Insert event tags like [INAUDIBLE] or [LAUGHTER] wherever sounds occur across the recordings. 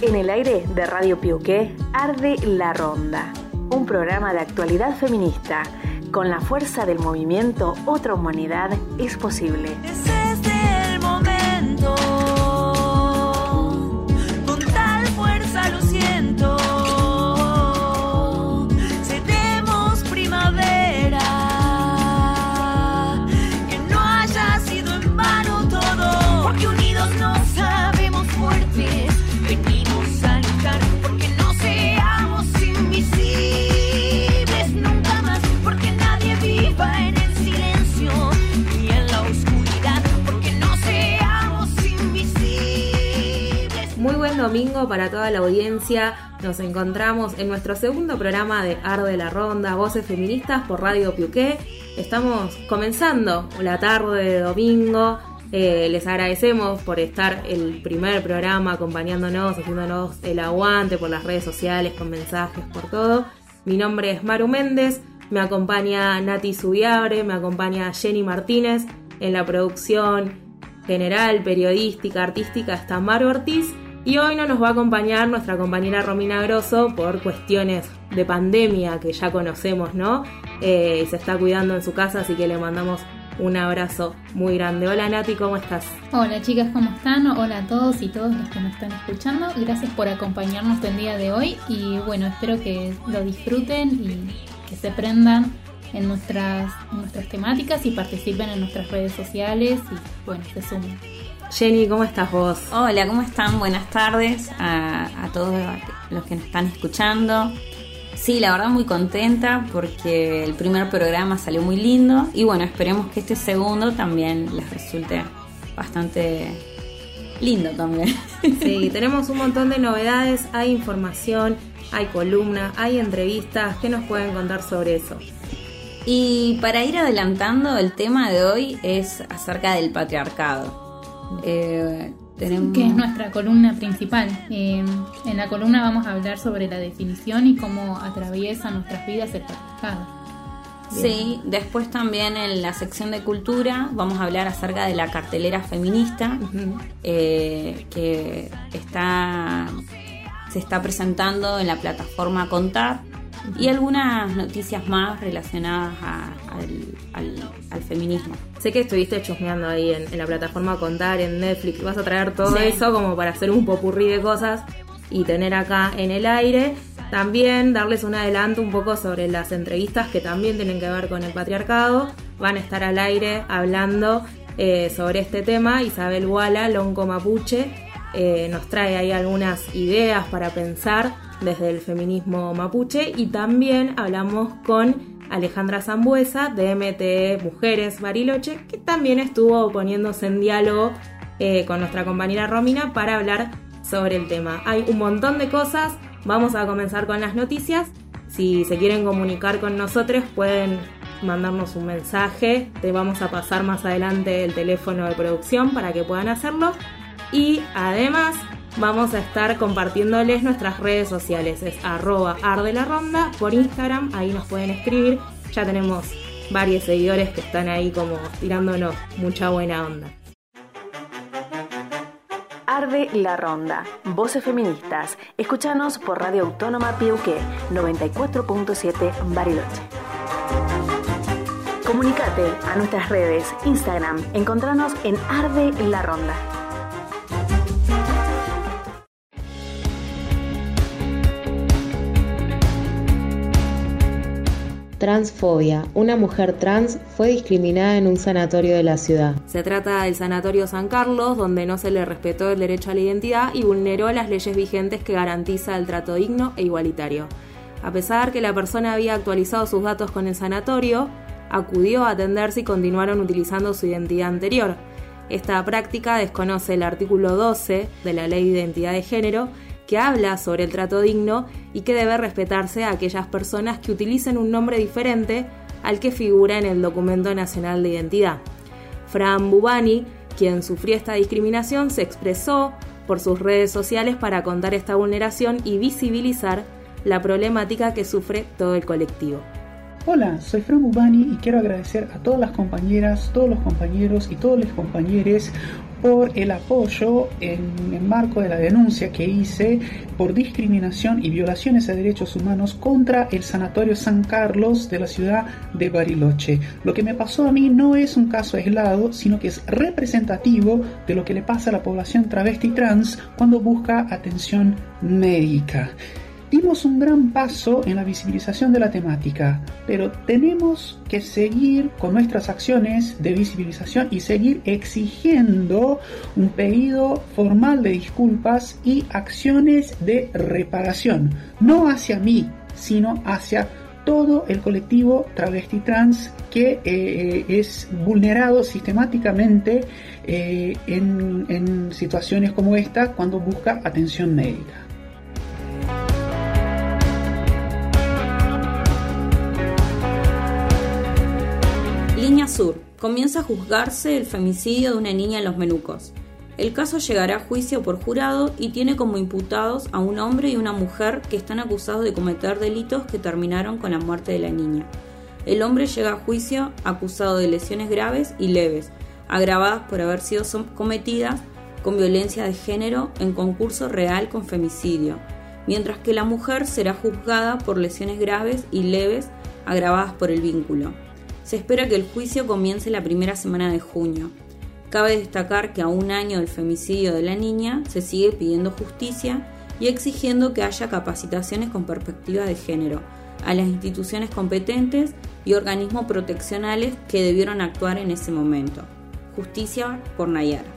En el aire de Radio Piuqué arde La Ronda, un programa de actualidad feminista. Con la fuerza del movimiento Otra Humanidad es posible. Para toda la audiencia. Nos encontramos en nuestro segundo programa de Arde la Ronda, Voces Feministas por Radio Piuqué. Estamos comenzando la tarde de domingo. Eh, les agradecemos por estar el primer programa acompañándonos, haciéndonos el aguante por las redes sociales, con mensajes, por todo. Mi nombre es Maru Méndez, me acompaña Nati Subiabre, me acompaña Jenny Martínez en la producción general, periodística, artística está Maru Ortiz y hoy no nos va a acompañar nuestra compañera Romina Grosso por cuestiones de pandemia que ya conocemos, ¿no? Eh, se está cuidando en su casa, así que le mandamos un abrazo muy grande. Hola Nati, ¿cómo estás? Hola chicas, ¿cómo están? Hola a todos y todos los que nos están escuchando. Gracias por acompañarnos el día de hoy y bueno, espero que lo disfruten y que se prendan en nuestras, en nuestras temáticas y participen en nuestras redes sociales y bueno, se sumen. Jenny, ¿cómo estás vos? Hola, ¿cómo están? Buenas tardes a, a todos los que nos están escuchando. Sí, la verdad muy contenta porque el primer programa salió muy lindo y bueno, esperemos que este segundo también les resulte bastante lindo también. [LAUGHS] Sí, tenemos un montón de novedades, hay información, hay columna, hay entrevistas. ¿Qué nos pueden contar sobre eso? Y para ir adelantando, el tema de hoy es acerca del patriarcado. Eh, tenemos... Que es nuestra columna principal. Eh, en la columna vamos a hablar sobre la definición y cómo atraviesa nuestras vidas el patriarcado. Sí, después también en la sección de cultura vamos a hablar acerca de la cartelera feminista eh, que está se está presentando en la plataforma Contar y algunas noticias más relacionadas a- al, al- al feminismo. Sé que estuviste chusmeando ahí en, en la plataforma Contar, en Netflix. Vas a traer todo Sí. eso como para hacer un popurrí de cosas y tener acá en el aire. También darles un adelanto un poco sobre las entrevistas que también tienen que ver con el patriarcado. Van a estar al aire hablando eh, sobre este tema. Isabel Wala, Lonco Mapuche, eh, nos trae ahí algunas ideas para pensar desde el feminismo mapuche y también hablamos con Alejandra Zambuesa de MTE Mujeres Bariloche, que también estuvo poniéndose en diálogo eh, con nuestra compañera Romina para hablar sobre el tema. Hay un montón de cosas, vamos a comenzar con las noticias. Si se quieren comunicar con nosotros pueden mandarnos un mensaje, te vamos a pasar más adelante el teléfono de producción para que puedan hacerlo. Y además vamos a estar compartiéndoles nuestras redes sociales. Es arroba arde la ronda por Instagram, ahí nos pueden escribir. Ya tenemos varios seguidores que están ahí como tirándonos mucha buena onda. Arde la Ronda, Voces Feministas. Escúchanos por Radio Autónoma Piuqué 94.7 Bariloche. Comunicate a nuestras redes, Instagram, encontranos en Arde la Ronda. Transfobia. Una mujer trans fue discriminada en un sanatorio de la ciudad. Se trata del Sanatorio San Carlos, donde no se le respetó el derecho a la identidad y vulneró las leyes vigentes que garantiza el trato digno e igualitario. A pesar que la persona había actualizado sus datos con el sanatorio, acudió a atenderse y continuaron utilizando su identidad anterior. Esta práctica desconoce el artículo 12 de la Ley de Identidad de Género, que habla sobre el trato digno y que debe respetarse a aquellas personas que utilicen un nombre diferente al que figura en el Documento Nacional de Identidad. Fran Bubani, quien sufrió esta discriminación, se expresó por sus redes sociales para contar esta vulneración y visibilizar la problemática que sufre todo el colectivo. Hola, soy Fran Bubani y quiero agradecer a todas las compañeras, todos los compañeros y todos los compañeros por el apoyo en el marco de la denuncia que hice por discriminación y violaciones a derechos humanos contra el Sanatorio San Carlos de la ciudad de Bariloche. Lo que me pasó a mí no es un caso aislado, sino que es representativo de lo que le pasa a la población travesti trans cuando busca atención médica. Dimos un gran paso en la visibilización de la temática, pero tenemos que seguir con nuestras acciones de visibilización y seguir exigiendo un pedido formal de disculpas y acciones de reparación, no hacia mí, sino hacia todo el colectivo travesti trans que eh, es vulnerado sistemáticamente eh, en situaciones como esta cuando busca atención médica. Comienza a juzgarse el femicidio de una niña en los Menucos. El caso llegará a juicio por jurado y tiene como imputados a un hombre y una mujer que están acusados de cometer delitos que terminaron con la muerte de la niña. El hombre llega a juicio acusado de lesiones graves y leves, agravadas por haber sido cometidas con violencia de género en concurso real con femicidio, mientras que la mujer será juzgada por lesiones graves y leves agravadas por el vínculo. Se espera que el juicio comience la primera semana de junio. Cabe destacar que a un año del femicidio de la niña se sigue pidiendo justicia y exigiendo que haya capacitaciones con perspectiva de género a las instituciones competentes y organismos proteccionales que debieron actuar en ese momento. Justicia por Nayara.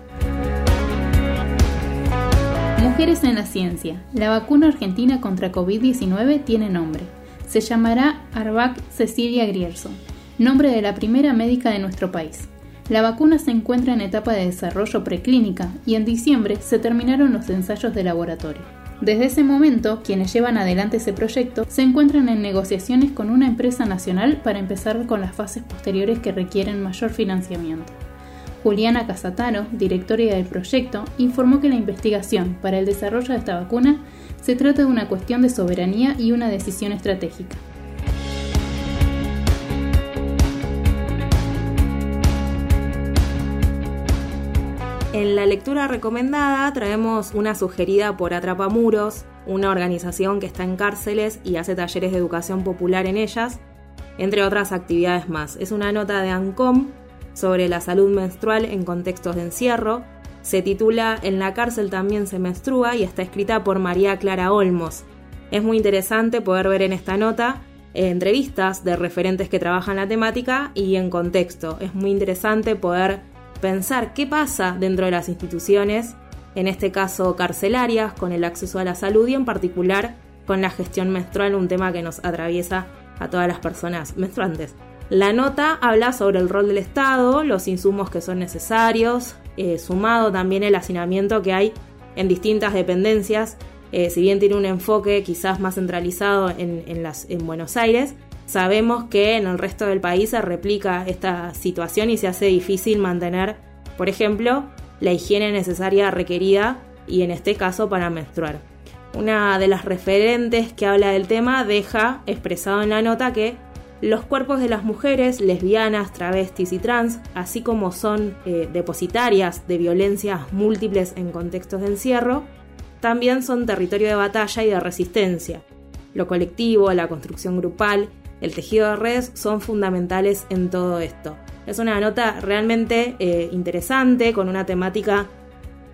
Mujeres en la ciencia. La vacuna argentina contra COVID-19 tiene nombre. Se llamará Arvac Cecilia Grierson nombre de la primera médica de nuestro país. La vacuna se encuentra en etapa de desarrollo preclínica y en diciembre se terminaron los ensayos de laboratorio. Desde ese momento, quienes llevan adelante ese proyecto se encuentran en negociaciones con una empresa nacional para empezar con las fases posteriores que requieren mayor financiamiento. Juliana Casataro, directora del proyecto, informó que la investigación para el desarrollo de esta vacuna se trata de una cuestión de soberanía y una decisión estratégica. En la lectura recomendada traemos una sugerida por Atrapamuros, una organización que está en cárceles y hace talleres de educación popular en ellas, entre otras actividades más. Es una nota de ANCOM sobre la salud menstrual en contextos de encierro. Se titula En la cárcel también se menstrua y está escrita por María Clara Olmos. Es muy interesante poder ver en esta nota eh, entrevistas de referentes que trabajan la temática y en contexto. Es muy interesante poder pensar qué pasa dentro de las instituciones, en este caso carcelarias, con el acceso a la salud y en particular con la gestión menstrual, un tema que nos atraviesa a todas las personas menstruantes. La nota habla sobre el rol del Estado, los insumos que son necesarios, eh, sumado también el hacinamiento que hay en distintas dependencias, eh, si bien tiene un enfoque quizás más centralizado en, Buenos Aires, Sabemos que en el resto del país se replica esta situación y se hace difícil mantener, por ejemplo, la higiene necesaria requerida y en este caso para menstruar. Una de las referentes que habla del tema deja expresado en la nota que los cuerpos de las mujeres lesbianas, travestis y trans, así como son eh, depositarias de violencias múltiples en contextos de encierro, también son territorio de batalla y de resistencia. Lo colectivo, la construcción grupal el tejido de redes son fundamentales en todo esto. Es una nota realmente eh, interesante con una temática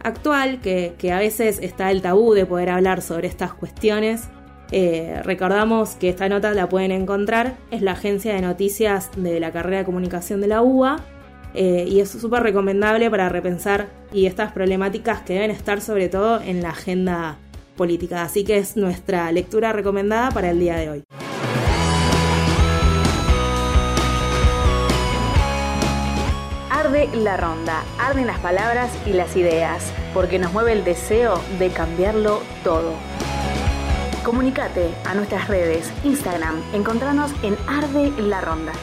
actual que, a veces está el tabú de poder hablar sobre estas cuestiones. Eh, recordamos que esta nota la pueden encontrar, es la agencia de noticias de la carrera de comunicación de la UBA eh, y es súper recomendable para repensar y estas problemáticas que deben estar sobre todo en la agenda política. Así que es nuestra lectura recomendada para el día de hoy. La ronda, arden las palabras y las ideas, porque nos mueve el deseo de cambiarlo todo. Comunicate a nuestras redes, Instagram, encontranos en Arde la Ronda.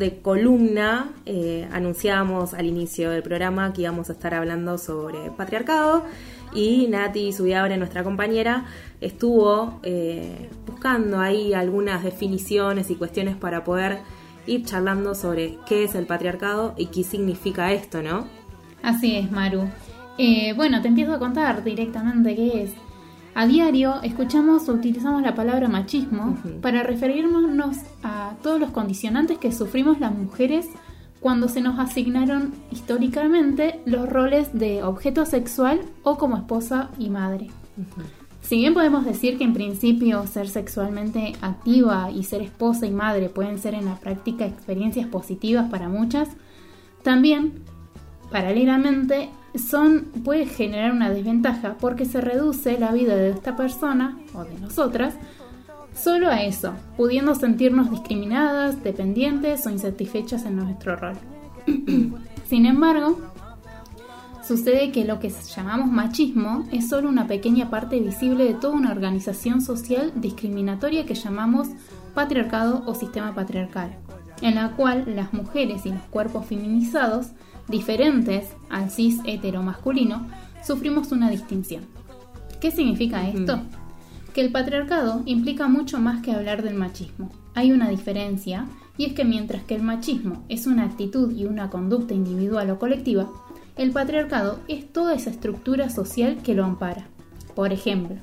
De columna, eh, anunciábamos al inicio del programa que íbamos a estar hablando sobre patriarcado y Nati Subiabre, nuestra compañera, estuvo eh, buscando ahí algunas definiciones y cuestiones para poder ir charlando sobre qué es el patriarcado y qué significa esto, ¿no? Así es, Maru. Eh, bueno, te empiezo a contar directamente qué es. A diario escuchamos o utilizamos la palabra machismo para referirnos a todos los condicionantes que sufrimos las mujeres cuando se nos asignaron históricamente los roles de objeto sexual o como esposa y madre. Si bien podemos decir que en principio ser sexualmente activa y ser esposa y madre pueden ser en la práctica experiencias positivas para muchas, también, paralelamente, son, puede generar una desventaja porque se reduce la vida de esta persona o de nosotras solo a eso, pudiendo sentirnos discriminadas, dependientes o insatisfechas en nuestro rol. [CLEARS THROAT] Sin embargo, sucede que lo que llamamos machismo es solo una pequeña parte visible de toda una organización social discriminatoria que llamamos patriarcado o sistema patriarcal, en la cual las mujeres y los cuerpos feminizados diferentes al cis heteromasculino, sufrimos una distinción. ¿Qué significa esto? Que el patriarcado implica mucho más que hablar del machismo. Hay una diferencia, y es que mientras que el machismo es una actitud y una conducta individual o colectiva, el patriarcado es toda esa estructura social que lo ampara. Por ejemplo,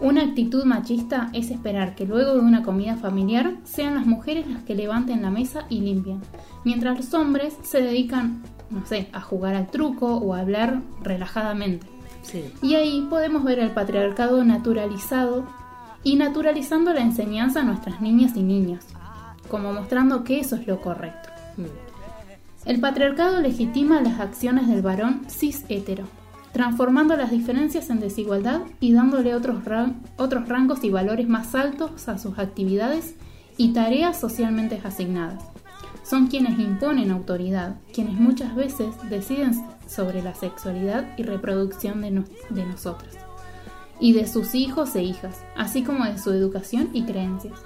una actitud machista es esperar que luego de una comida familiar sean las mujeres las que levanten la mesa y limpian, mientras los hombres se dedican no sé, a jugar al truco o a hablar relajadamente. Y ahí podemos ver el patriarcado naturalizado y naturalizando la enseñanza a nuestras niñas y niños, como mostrando que eso es lo correcto. Mm. El patriarcado legitima las acciones del varón cis hetero, transformando las diferencias en desigualdad y dándole otros, otros rangos y valores más altos a sus actividades y tareas socialmente asignadas son quienes imponen autoridad, quienes muchas veces deciden sobre la sexualidad y reproducción de, nosotras, y de sus hijos e hijas, así como de su educación y creencias.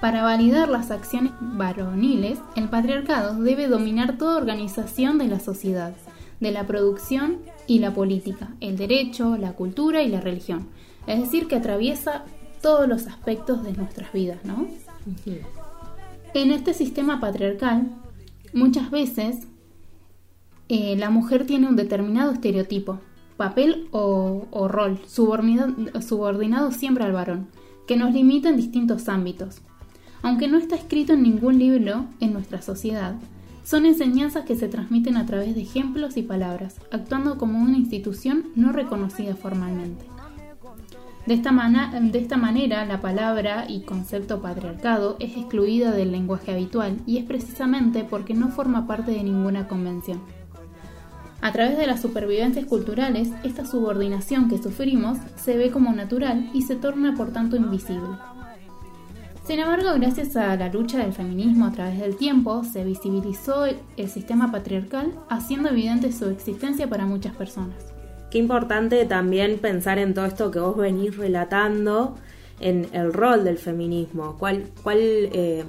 Para validar las acciones varoniles, el patriarcado debe dominar toda organización de la sociedad, de la producción y la política, el derecho, la cultura y la religión. Es decir, que atraviesa todos los aspectos de nuestras vidas, ¿no? En este sistema patriarcal, muchas veces eh, la mujer tiene un determinado estereotipo, papel o, rol, subordinado, subordinado siempre al varón, que nos limita en distintos ámbitos. Aunque no está escrito en ningún libro en nuestra sociedad, son enseñanzas que se transmiten a través de ejemplos y palabras, actuando como una institución no reconocida formalmente. De esta, manera, la palabra y concepto patriarcado es excluida del lenguaje habitual y es precisamente porque no forma parte de ninguna convención. A través de las supervivencias culturales, esta subordinación que sufrimos se ve como natural y se torna por tanto invisible. Sin embargo, gracias a la lucha del feminismo a través del tiempo, se visibilizó el sistema patriarcal, haciendo evidente su existencia para muchas personas. Qué importante también pensar en todo esto que vos venís relatando, en el rol del feminismo, cuál, cuál eh,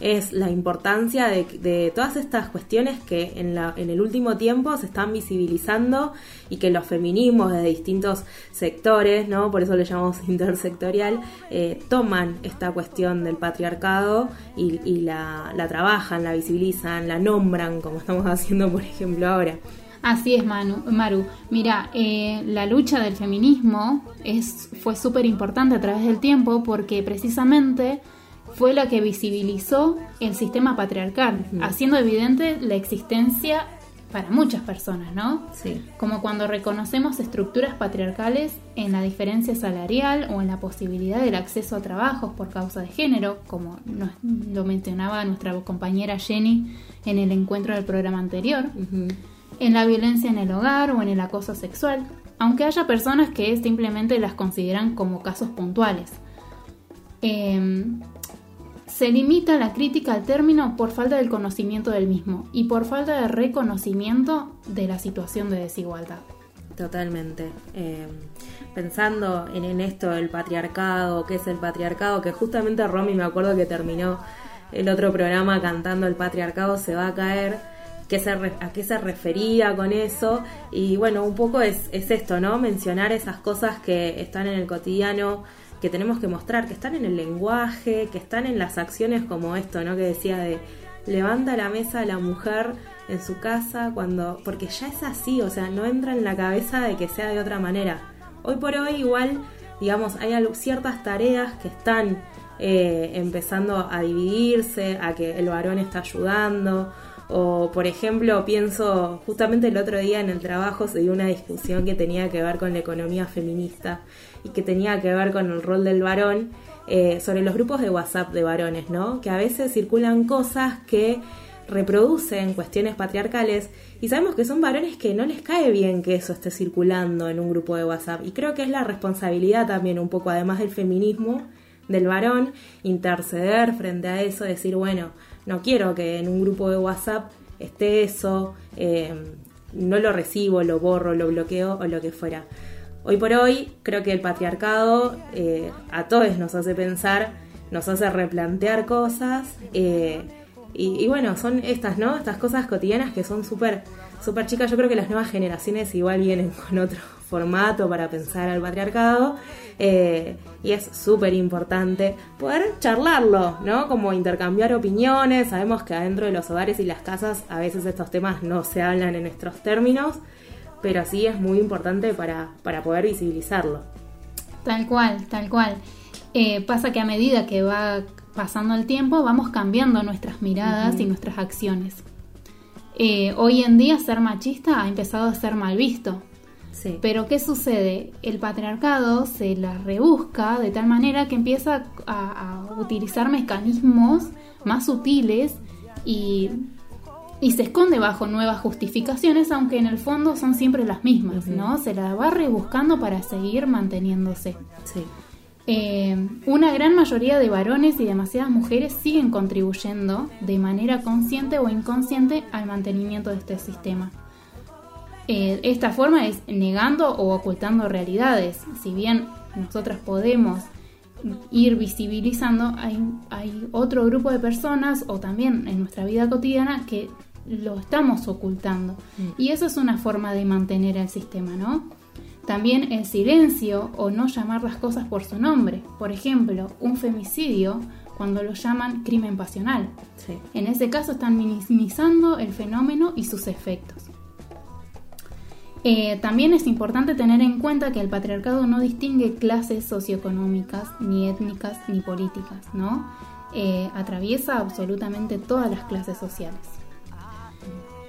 es la importancia de, todas estas cuestiones que en, la, en el último tiempo se están visibilizando y que los feminismos de distintos sectores, ¿no? por eso le llamamos [LAUGHS] intersectorial, eh, toman esta cuestión del patriarcado y, la, trabajan, la visibilizan, la nombran, como estamos [LAUGHS] haciendo por ejemplo ahora. Así es, Maru. Mira, eh, la lucha del feminismo es, fue súper importante a través del tiempo porque precisamente fue la que visibilizó el sistema patriarcal, haciendo evidente la existencia para muchas personas, ¿no? Sí. Como cuando reconocemos estructuras patriarcales en la diferencia salarial o en la posibilidad del acceso a trabajos por causa de género, como lo mencionaba nuestra compañera Jenny en el encuentro del programa anterior en la violencia en el hogar o en el acoso sexual, aunque haya personas que simplemente las consideran como casos puntuales. Em, se limita la crítica al término por falta del conocimiento del mismo y por falta de reconocimiento de la situación de desigualdad. Totalmente. Em, pensando en, esto del patriarcado, qué es el patriarcado, que justamente Romy me acuerdo que terminó el otro programa cantando el patriarcado se va a caer, qué se re- a qué se refería con eso. Y bueno, un poco es esto, ¿no? Mencionar esas cosas que están en el cotidiano, que tenemos que mostrar, que están en el lenguaje, que están en las acciones como esto, ¿no? Que decía de levanta la mesa a la mujer en su casa cuando porque ya es así, o sea, no entra en la cabeza de que sea de otra manera. Hoy por hoy igual, digamos, hay ciertas tareas que están eh, empezando a dividirse, a que el varón está ayudando. O, por ejemplo, pienso, justamente el otro día en el trabajo se dio una discusión que tenía que ver con la economía feminista y que tenía que ver con el rol del varón eh, sobre los grupos de WhatsApp de varones, ¿no? Que a veces circulan cosas que reproducen cuestiones patriarcales y sabemos que son varones que no les cae bien que eso esté circulando en un grupo de WhatsApp. Y creo que es la responsabilidad también un poco, además del feminismo, del varón, interceder frente a eso, decir, bueno, no quiero que en un grupo de WhatsApp esté eso, eh, no lo recibo, lo borro, lo bloqueo o lo que fuera. Hoy por hoy creo que el patriarcado eh, a todos nos hace pensar, nos hace replantear cosas eh, y, y bueno, son estas, ¿no? Estas cosas cotidianas que son súper súper chicas. Yo creo que las nuevas generaciones igual vienen con otro formato para pensar al patriarcado eh, y es súper importante poder charlarlo, ¿no? Como intercambiar opiniones. Sabemos que adentro de los hogares y las casas a veces estos temas no se hablan en nuestros términos, pero sí es muy importante para, para poder visibilizarlo. Tal cual, tal cual. Eh, pasa que a medida que va pasando el tiempo vamos cambiando nuestras miradas y nuestras acciones. Eh, hoy en día ser machista ha empezado a ser mal visto. Sí. Pero ¿qué sucede? El patriarcado se la rebusca de tal manera que empieza a, a utilizar mecanismos más sutiles y, y se esconde bajo nuevas justificaciones, aunque en el fondo son siempre las mismas, ¿no? Se la va rebuscando para seguir manteniéndose. Sí. Eh, una gran mayoría de varones y demasiadas mujeres siguen contribuyendo de manera consciente o inconsciente al mantenimiento de este sistema. Eh, esta forma es negando o ocultando realidades. Si bien nosotras podemos ir visibilizando, hay, hay otro grupo de personas o también en nuestra vida cotidiana que lo estamos ocultando. Y eso es una forma de mantener el sistema, ¿no? También el silencio o no llamar las cosas por su nombre. Por ejemplo, un femicidio cuando lo llaman crimen pasional. Sí. En ese caso están minimizando el fenómeno y sus efectos. Eh, también es importante tener en cuenta que el patriarcado no distingue clases socioeconómicas, ni étnicas, ni políticas, ¿no? Eh, atraviesa absolutamente todas las clases sociales.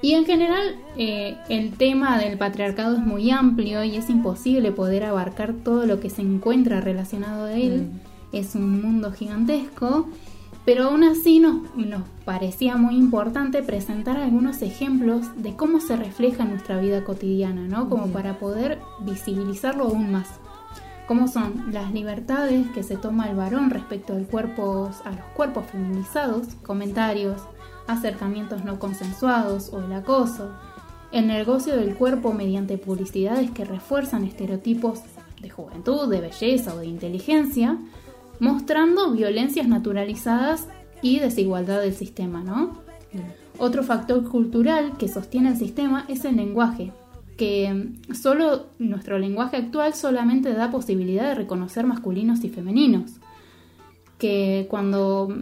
Y en general eh, el tema del patriarcado es muy amplio y es imposible poder abarcar todo lo que se encuentra relacionado a él. Es un mundo gigantesco, pero aún así nos, nos parecía muy importante presentar algunos ejemplos de cómo se refleja en nuestra vida cotidiana, ¿no? Como para poder visibilizarlo aún más. Cómo son las libertades que se toma el varón respecto al cuerpo, a los cuerpos feminizados, comentarios, acercamientos no consensuados o el acoso, el negocio del cuerpo mediante publicidades que refuerzan estereotipos de juventud, de belleza o de inteligencia, mostrando violencias naturalizadas y desigualdad del sistema, ¿no? Otro factor cultural que sostiene el sistema es el lenguaje, que solo nuestro lenguaje actual solamente da posibilidad de reconocer masculinos y femeninos, que cuando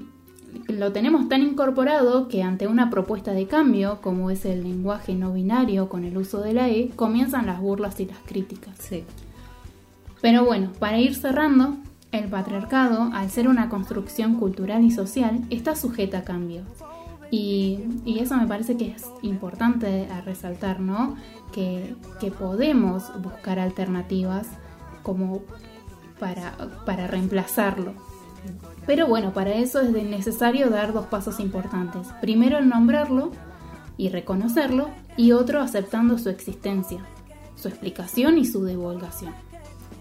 lo tenemos tan incorporado que ante una propuesta de cambio, como es el lenguaje no binario con el uso de la E, comienzan las burlas y las críticas. Sí. Pero bueno, para ir cerrando, el patriarcado, al ser una construcción cultural y social, está sujeta a cambios. Y, eso me parece que es importante a resaltar, ¿no? Que, podemos buscar alternativas como para, para reemplazarlo. Pero bueno, para eso es necesario dar dos pasos importantes. Primero el nombrarlo y reconocerlo y otro aceptando su existencia, su explicación y su divulgación.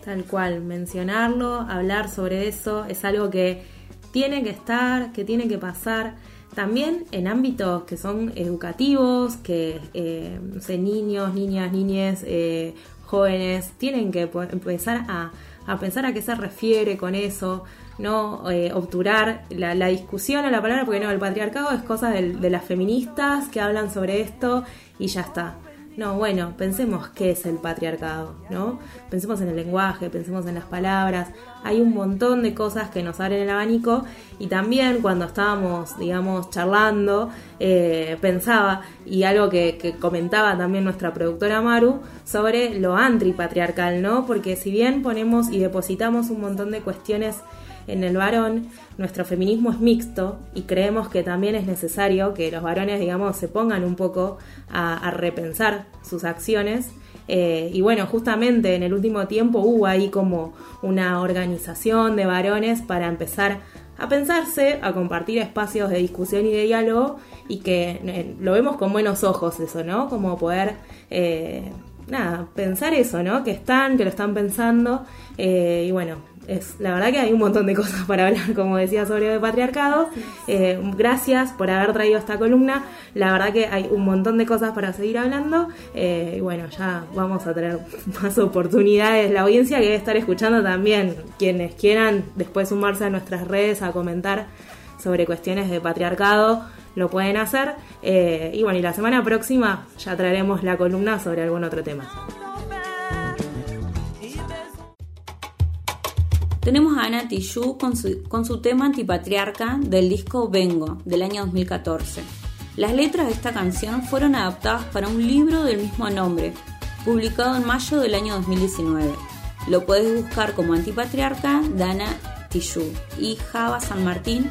Tal cual, mencionarlo, hablar sobre eso es algo que tiene que estar, que tiene que pasar. También en ámbitos que son educativos, que eh, sé, niños, niñas, niñes, eh, jóvenes, tienen que empezar a, a pensar a qué se refiere con eso, no eh, obturar la, la, discusión a la palabra, porque no, el patriarcado es cosa de las feministas que hablan sobre esto y ya está. No, bueno, pensemos qué es el patriarcado, ¿no? Pensemos en el lenguaje, pensemos en las palabras. Hay un montón de cosas que nos abren el abanico y también cuando estábamos, digamos, charlando, eh, pensaba, y algo que, que, comentaba también nuestra productora Maru, sobre lo antipatriarcal, ¿no? Porque si bien ponemos y depositamos un montón de cuestiones en el varón, nuestro feminismo es mixto y creemos que también es necesario que los varones, digamos, se pongan un poco a, repensar sus acciones. Eh, y bueno, justamente en el último tiempo hubo ahí como una organización de varones para empezar a pensarse, a compartir espacios de discusión y de diálogo y que eh, lo vemos con buenos ojos eso, ¿no? Como poder, eh, nada, pensar eso, ¿no? Que están, que lo están pensando y bueno, es, la verdad que hay un montón de cosas para hablar, [LAUGHS] como decía, sobre el patriarcado. Eh, gracias por haber traído esta columna. La verdad que hay un montón de cosas para seguir hablando. Eh, y bueno, ya vamos a tener [LAUGHS] más oportunidades. La audiencia que debe estar escuchando también, quienes quieran después sumarse a nuestras redes a comentar sobre cuestiones de patriarcado, lo pueden hacer. Eh, y bueno, y la semana próxima ya traeremos la columna sobre algún otro tema. Tenemos a Ana Tijoux con su, con su tema antipatriarca del disco Vengo del año 2014. Las letras de esta canción fueron adaptadas para un libro del mismo nombre, publicado en mayo del año 2019. Lo puedes buscar como Antipatriarca de Ana Tijoux y Java San Martín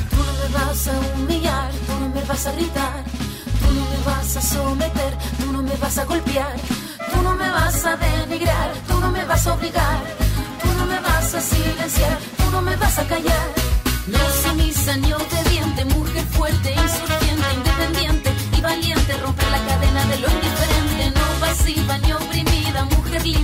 vas a humillar, tú no me vas a gritar, tú no me vas a someter, tú no me vas a golpear, tú no me vas a denigrar, tú no me vas a obligar, tú no me vas a silenciar, tú no me vas a callar. No sumisa ni obediente, mujer fuerte, insurgente, independiente y valiente, romper la cadena de lo indiferente, no pasiva ni oprimida, mujer linda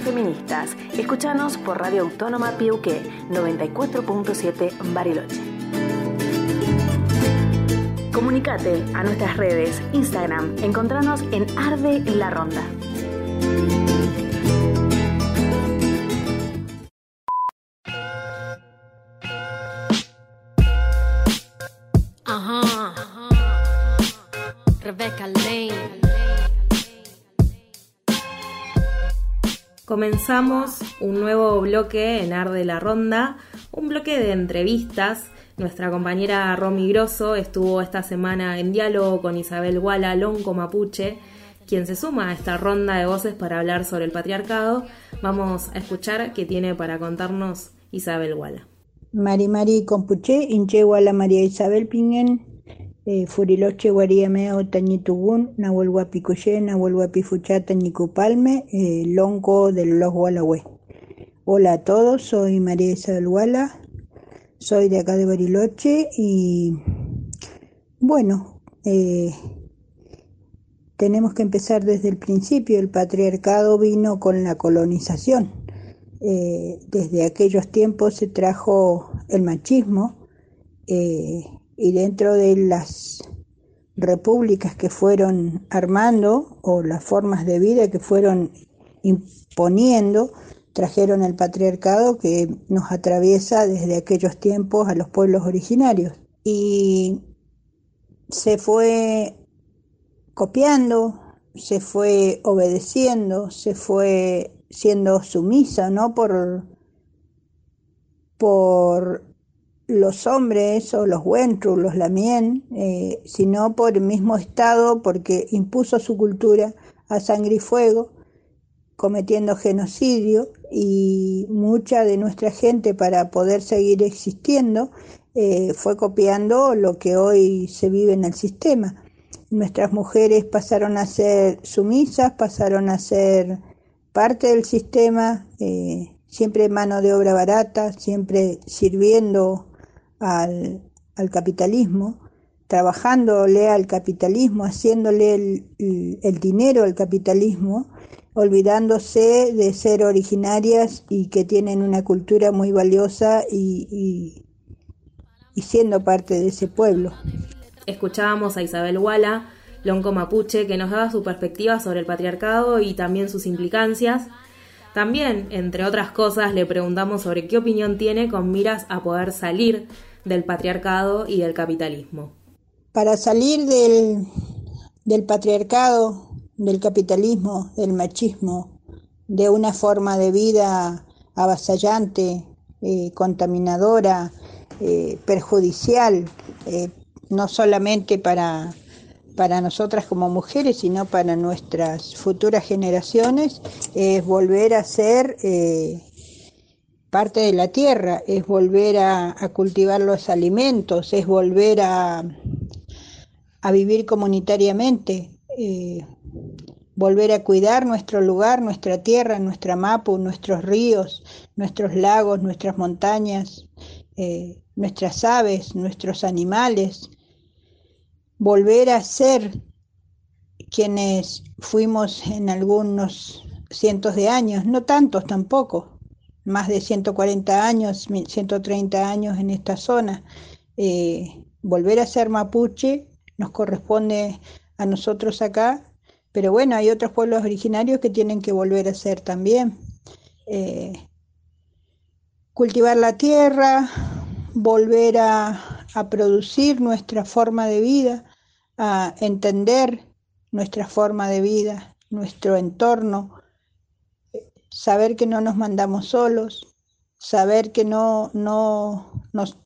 Feministas. Escúchanos por Radio Autónoma Piuqué 94.7 Bariloche. Comunicate a nuestras redes, Instagram, encontranos en Arde La Ronda. Comenzamos un nuevo bloque en Arde la Ronda, un bloque de entrevistas. Nuestra compañera Romy Grosso estuvo esta semana en diálogo con Isabel Guala Lonco Mapuche, quien se suma a esta ronda de voces para hablar sobre el patriarcado. Vamos a escuchar qué tiene para contarnos Isabel Guala. Mari Mari Compuche, Inche Guala María Isabel Pingen, eh, Furiloche Guariameo Tañitugun, Nahuel Guapicoye, Nahuel Guapifuchata Palme, eh, Lonco de los Gualahue. Hola a todos, soy María Isabel Guala, soy de acá de Bariloche y bueno, eh, tenemos que empezar desde el principio. El patriarcado vino con la colonización. Eh, desde aquellos tiempos se trajo el machismo. Eh, y dentro de las repúblicas que fueron armando o las formas de vida que fueron imponiendo, trajeron el patriarcado que nos atraviesa desde aquellos tiempos a los pueblos originarios. Y se fue copiando, se fue obedeciendo, se fue siendo sumisa, ¿no? Por, por los hombres o los Wentru, los Lamien, eh, sino por el mismo Estado porque impuso su cultura a sangre y fuego, cometiendo genocidio y mucha de nuestra gente para poder seguir existiendo eh, fue copiando lo que hoy se vive en el sistema. Nuestras mujeres pasaron a ser sumisas, pasaron a ser parte del sistema, eh, siempre mano de obra barata, siempre sirviendo al, capitalismo, trabajándole al capitalismo, haciéndole el, dinero al capitalismo, olvidándose de ser originarias y que tienen una cultura muy valiosa y, y siendo parte de ese pueblo. Escuchábamos a Isabel Wala, lonco mapuche, que nos daba su perspectiva sobre el patriarcado y también sus implicancias. También, entre otras cosas, le preguntamos sobre qué opinión tiene con miras a poder salir del patriarcado y del capitalismo. Para salir del, patriarcado, del capitalismo, del machismo, de una forma de vida avasallante, eh, contaminadora, eh, perjudicial, eh, no solamente para, para nosotras como mujeres, sino para nuestras futuras generaciones, es volver a ser eh, parte de la tierra, es volver a, cultivar los alimentos, es volver a, vivir comunitariamente, eh, volver a cuidar nuestro lugar, nuestra tierra, nuestra mapu, nuestros ríos, nuestros lagos, nuestras montañas, eh, nuestras aves, nuestros animales, volver a ser quienes fuimos en algunos cientos de años, no tantos tampoco, más de 140 años, 130 años en esta zona. Eh, volver a ser mapuche nos corresponde a nosotros acá, pero bueno, hay otros pueblos originarios que tienen que volver a ser también. Eh, cultivar la tierra, volver a, producir nuestra forma de vida, a entender nuestra forma de vida, nuestro entorno, saber que no nos mandamos solos, saber que no, no,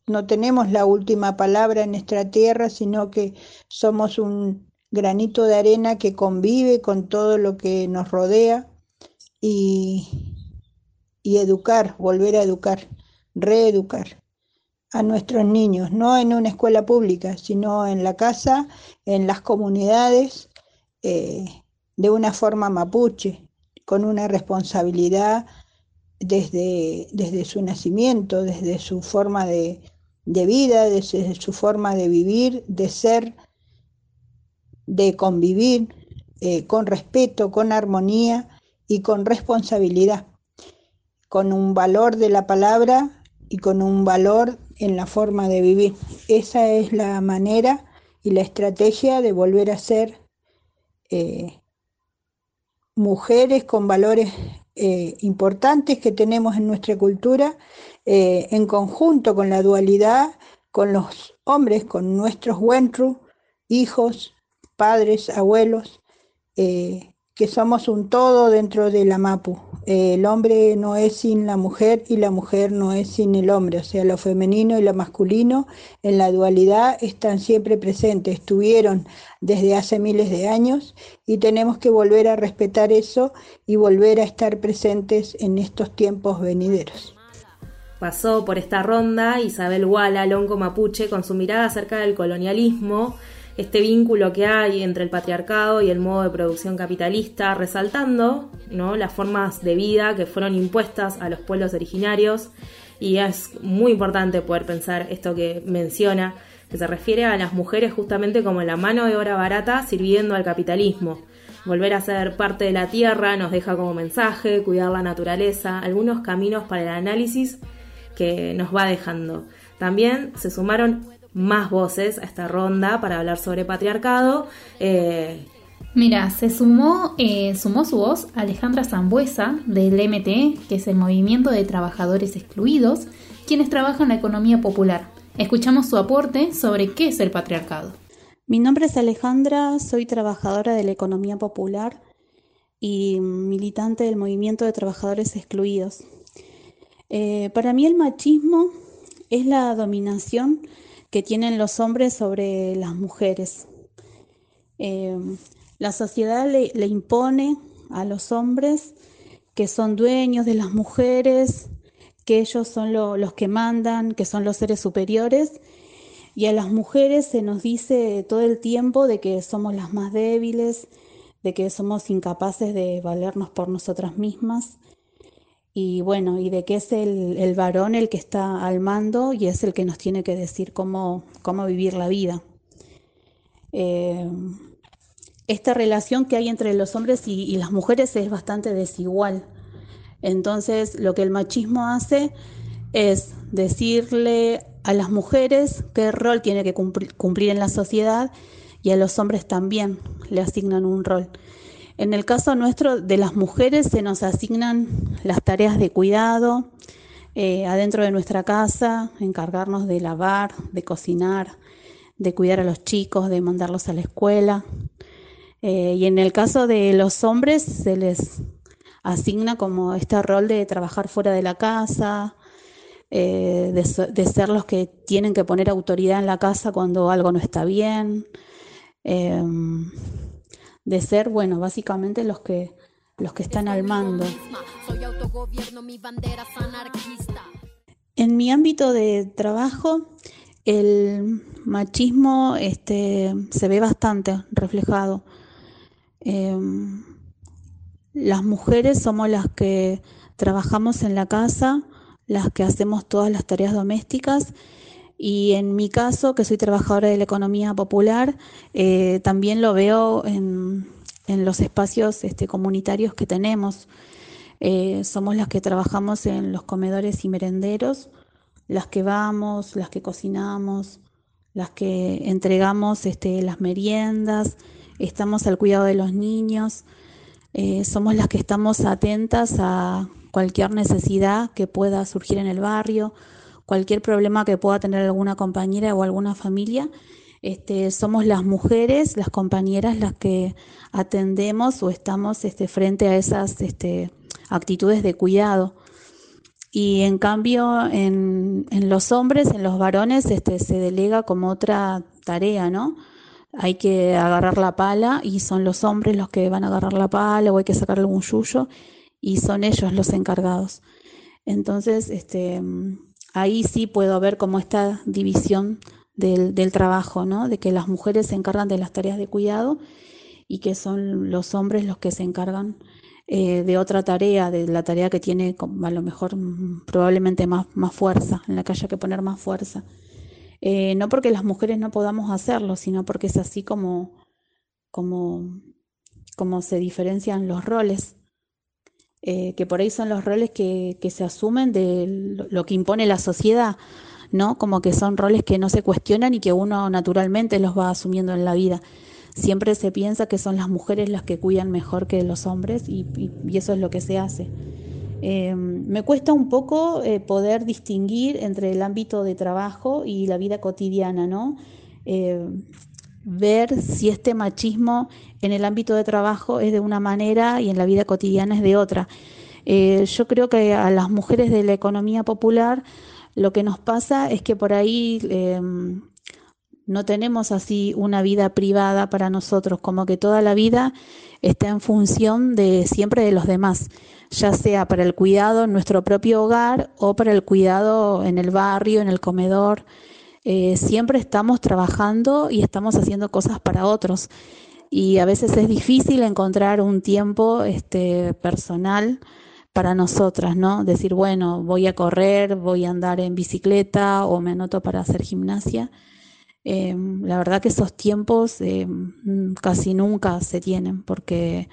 no tenemos la última palabra en nuestra tierra, sino que somos un granito de arena que convive con todo lo que nos rodea y, y educar, volver a educar, reeducar a nuestros niños, no en una escuela pública, sino en la casa, en las comunidades, eh, de una forma mapuche, con una responsabilidad desde, desde su nacimiento, desde su forma de, vida, desde su forma de vivir, de ser, de convivir eh, con respeto, con armonía y con responsabilidad, con un valor de la palabra y con un valor en la forma de vivir. Esa es la manera y la estrategia de volver a ser eh, mujeres con valores eh, importantes que tenemos en nuestra cultura, eh, en conjunto con la dualidad, con los hombres, con nuestros Wentru, hijos, padres, abuelos, que somos un todo dentro de la MAPU. el hombre no es sin la mujer y la mujer no es sin el hombre, o sea, lo femenino y lo masculino en la dualidad están siempre presentes, estuvieron desde hace miles de años y tenemos que volver a respetar eso y volver a estar presentes en estos tiempos venideros. Pasó por esta ronda Isabel Wala, Longo Mapuche, con su mirada acerca del colonialismo este vínculo que hay entre el patriarcado y el modo de producción capitalista, resaltando ¿no? las formas de vida que fueron impuestas a los pueblos originarios. Y es muy importante poder pensar esto que menciona, que se refiere a las mujeres justamente como la mano de obra barata sirviendo al capitalismo. Volver a ser parte de la tierra nos deja como mensaje, cuidar la naturaleza, algunos caminos para el análisis que nos va dejando. También se sumaron más voces a esta ronda para hablar sobre patriarcado. Eh, Mira, se sumó, eh, sumó su voz Alejandra Zambuesa del MTE, que es el Movimiento de Trabajadores Excluidos, quienes trabajan en la economía popular. Escuchamos su aporte sobre qué es el patriarcado. Mi nombre es Alejandra, soy trabajadora de la economía popular y militante del Movimiento de Trabajadores Excluidos. Eh, para mí el machismo es la dominación que tienen los hombres sobre las mujeres. Eh, la sociedad le, impone a los hombres que son dueños de las mujeres, que ellos son los que mandan, que son los seres superiores, y a las mujeres se nos dice todo el tiempo de que somos las más débiles, de que somos incapaces de valernos por nosotras mismas y bueno, y de que es el, varón el que está al mando y es el que nos tiene que decir cómo, cómo vivir la vida. Eh, esta relación que hay entre los hombres y, las mujeres es bastante desigual. Entonces, lo que el machismo hace es decirle a las mujeres qué rol tiene que cumplir en la sociedad y a los hombres también le asignan un rol. En el caso nuestro de las mujeres se nos asignan las tareas de cuidado eh, adentro de nuestra casa, encargarnos de lavar, de cocinar, de cuidar a los chicos, de mandarlos a la escuela. Eh, y en el caso de los hombres se les asigna como este rol de trabajar fuera de la casa, eh, de, de, ser los que tienen que poner autoridad en la casa cuando algo no está bien de ser, bueno, básicamente los que, los que están al mando. En mi ámbito de trabajo, el machismo este, se ve bastante reflejado. Em, las mujeres somos las que trabajamos en la casa, las que hacemos todas las tareas domésticas y en mi caso, que soy trabajadora de la economía popular, eh, también lo veo en, los espacios este, comunitarios que tenemos. Eh, somos las que trabajamos en los comedores y merenderos, las que vamos, las que cocinamos, las que entregamos este, las meriendas, estamos al cuidado de los niños, eh, somos las que estamos atentas a cualquier necesidad que pueda surgir en el barrio cualquier problema que pueda tener alguna compañera o alguna familia. Este, somos las mujeres, las compañeras, las que atendemos o estamos este, frente a esas este, actitudes de cuidado. Y en cambio, en, los hombres, en los varones, se delega como otra tarea, ¿no? Hay que agarrar la pala y son los hombres los que van a agarrar la pala o hay que sacar algún yuyo y son ellos los encargados. Entonces, este, ahí sí puedo ver como esta división del, trabajo, ¿no? De que las mujeres se encargan de las tareas de cuidado y que son los hombres los que se encargan eh, de otra tarea, de la tarea que tiene a lo mejor mm, probablemente más, más fuerza, en la que haya que poner más fuerza. Eh, no porque las mujeres no podamos hacerlo, sino porque es así como, como, como se diferencian los roles. Eh, que por ahí son los roles que, se asumen de lo que impone la sociedad, ¿no? Como que son roles que no se cuestionan y que uno naturalmente los va asumiendo en la vida. Siempre se piensa que son las mujeres las que cuidan mejor que los hombres y, eso es lo que se hace. Eh, me cuesta un poco eh, poder distinguir entre el ámbito de trabajo y la vida cotidiana, ¿no? ver si este machismo en el ámbito de trabajo es de una manera y en la vida cotidiana es de otra. Eh, yo creo que a las mujeres de la economía popular lo que nos pasa es que por ahí em, no tenemos así una vida privada para nosotros, como que toda la vida está en función de siempre de los demás, ya sea para el cuidado en nuestro propio hogar o para el cuidado en el barrio, en el comedor. Eh, siempre estamos trabajando y estamos haciendo cosas para otros. Y a veces es difícil encontrar un tiempo este, personal para nosotras, ¿no? Decir, bueno, voy a correr, voy a andar en bicicleta o me anoto para hacer gimnasia. Eh, la verdad que esos tiempos eh, casi nunca se tienen porque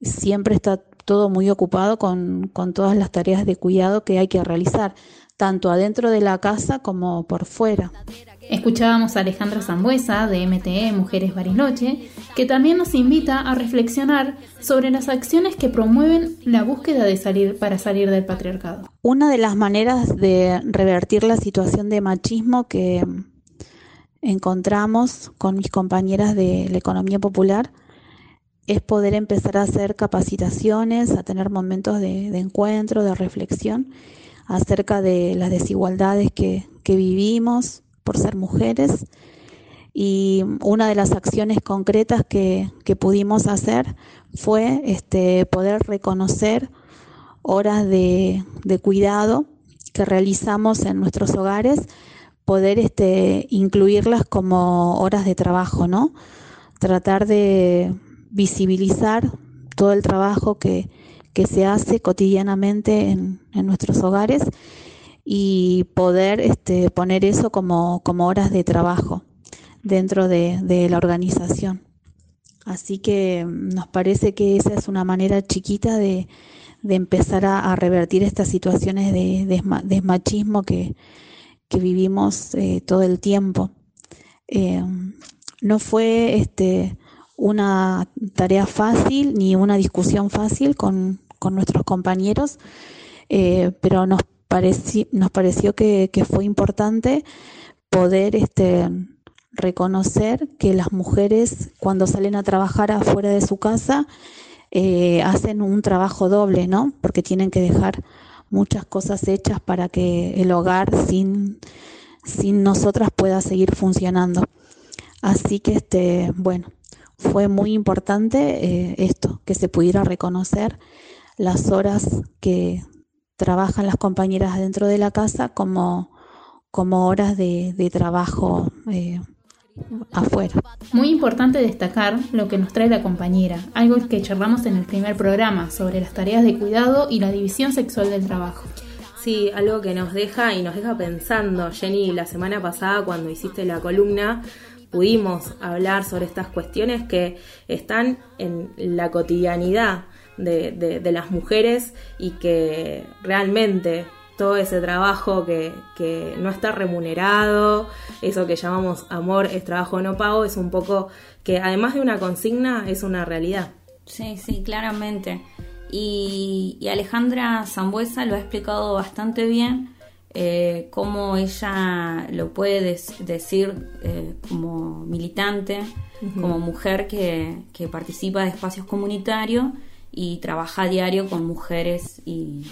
siempre está todo muy ocupado con, con todas las tareas de cuidado que hay que realizar tanto adentro de la casa como por fuera. Escuchábamos a Alejandra Zambuesa de MTE Mujeres Bariloche, que también nos invita a reflexionar sobre las acciones que promueven la búsqueda de salir para salir del patriarcado. Una de las maneras de revertir la situación de machismo que encontramos con mis compañeras de la economía popular es poder empezar a hacer capacitaciones, a tener momentos de, de encuentro, de reflexión acerca de las desigualdades que, que vivimos por ser mujeres y una de las acciones concretas que, que pudimos hacer fue este, poder reconocer horas de, de, cuidado que realizamos en nuestros hogares, poder este, incluirlas como horas de trabajo, ¿no? Tratar de visibilizar todo el trabajo que, que se hace cotidianamente en, en, nuestros hogares y poder este, poner eso como, como horas de trabajo dentro de, de, la organización. Así que nos parece que esa es una manera chiquita de, de empezar a, revertir estas situaciones de, de machismo que, que vivimos eh, todo el tiempo. Eh, no fue este, una tarea fácil ni una discusión fácil con, con nuestros compañeros, eh, pero nos, pareci nos pareció que, fue importante poder este, reconocer que las mujeres cuando salen a trabajar afuera de su casa eh, hacen un trabajo doble, ¿no? Porque tienen que dejar muchas cosas hechas para que el hogar sin, sin nosotras pueda seguir funcionando. Así que, este, bueno, fue muy importante eh, esto, que se pudiera reconocer las horas que trabajan las compañeras dentro de la casa como, como horas de, de trabajo eh, afuera. Muy importante destacar lo que nos trae la compañera, algo que charlamos en el primer programa sobre las tareas de cuidado y la división sexual del trabajo. Sí, algo que nos deja y nos deja pensando, Jenny, la semana pasada cuando hiciste la columna pudimos hablar sobre estas cuestiones que están en la cotidianidad de, de, de las mujeres y que realmente todo ese trabajo que, que, no está remunerado, eso que llamamos amor es trabajo no pago, es un poco que además de una consigna es una realidad. Sí, sí, claramente. Y, y Alejandra Zambuesa lo ha explicado bastante bien, eh, cómo ella lo puede decir eh, como militante, uh -huh. como mujer que, que participa de espacios comunitarios y trabaja a diario con mujeres y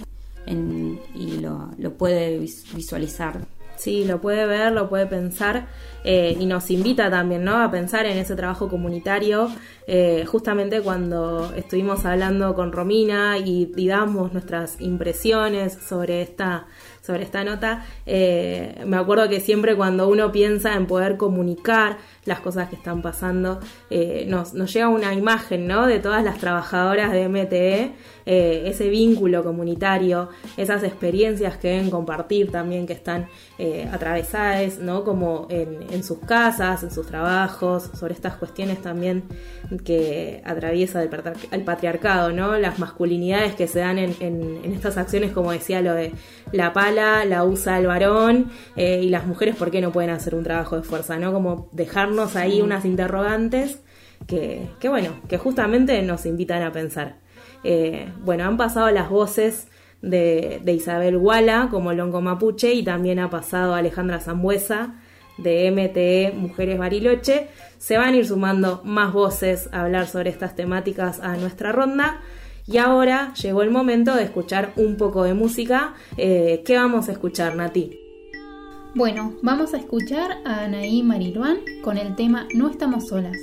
en, y lo, lo, puede visualizar. Sí, lo puede ver, lo puede pensar eh, y nos invita también ¿no? a pensar en ese trabajo comunitario. Eh, justamente cuando estuvimos hablando con Romina y, y damos nuestras impresiones sobre esta sobre esta nota, eh, me acuerdo que siempre cuando uno piensa en poder comunicar las cosas que están pasando, eh, nos, llega una imagen ¿no? de todas las trabajadoras de MTE, eh, ese vínculo comunitario, esas experiencias que deben compartir también, que están atravesadas, ¿no? como en, sus casas, en sus trabajos, sobre estas cuestiones también que atraviesa el, patriarcado, ¿no? las masculinidades que se dan en, en estas acciones, como decía lo de la pala la usa el varón eh, y las mujeres por qué no pueden hacer un trabajo de fuerza, ¿no? Como dejarnos ahí unas interrogantes que, que, bueno, que justamente nos invitan a pensar. Eh, bueno, han pasado las voces de, de, Isabel Guala como Longo Mapuche y también ha pasado Alejandra Zambuesa de MTE Mujeres Bariloche. Se van a ir sumando más voces a hablar sobre estas temáticas a nuestra ronda. Y ahora llegó el momento de escuchar un poco de música. Eh, ¿Qué vamos a escuchar, Nati? Bueno, vamos a escuchar a Anaí Mariluán con el tema No estamos solas.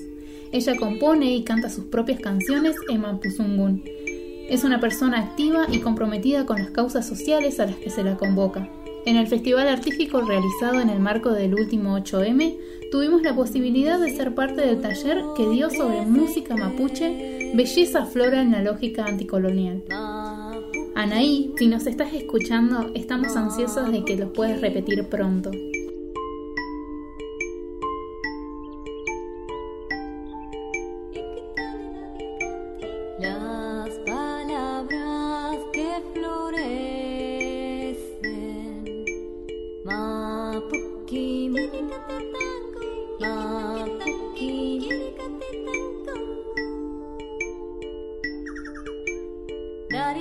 Ella compone y canta sus propias canciones en Mampuzungún. Es una persona activa y comprometida con las causas sociales a las que se la convoca. En el festival artístico realizado en el marco del último 8M, tuvimos la posibilidad de ser parte del taller que dio sobre música mapuche, belleza flora en la lógica anticolonial. Anaí, si nos estás escuchando, estamos ansiosos de que los puedas repetir pronto. Mapuki, Dari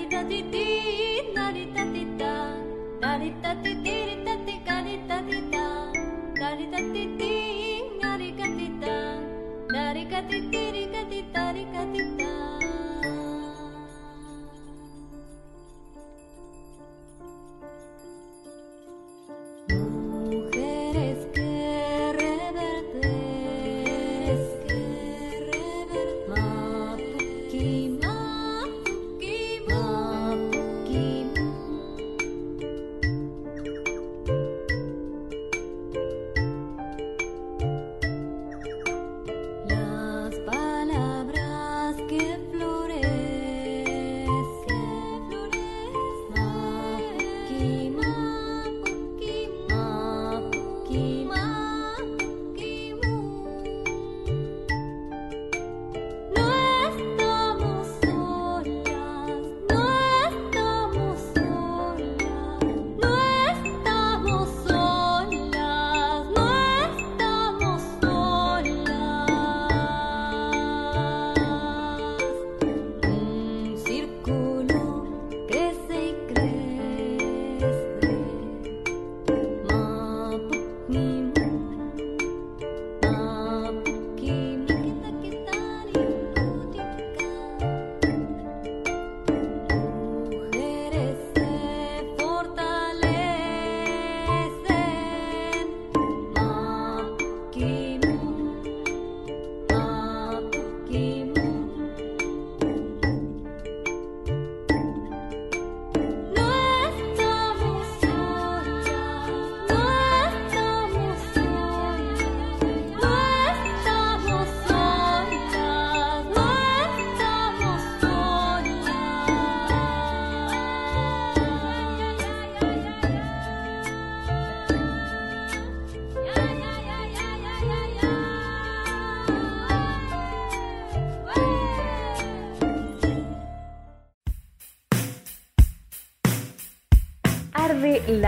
katitiri katitari katitari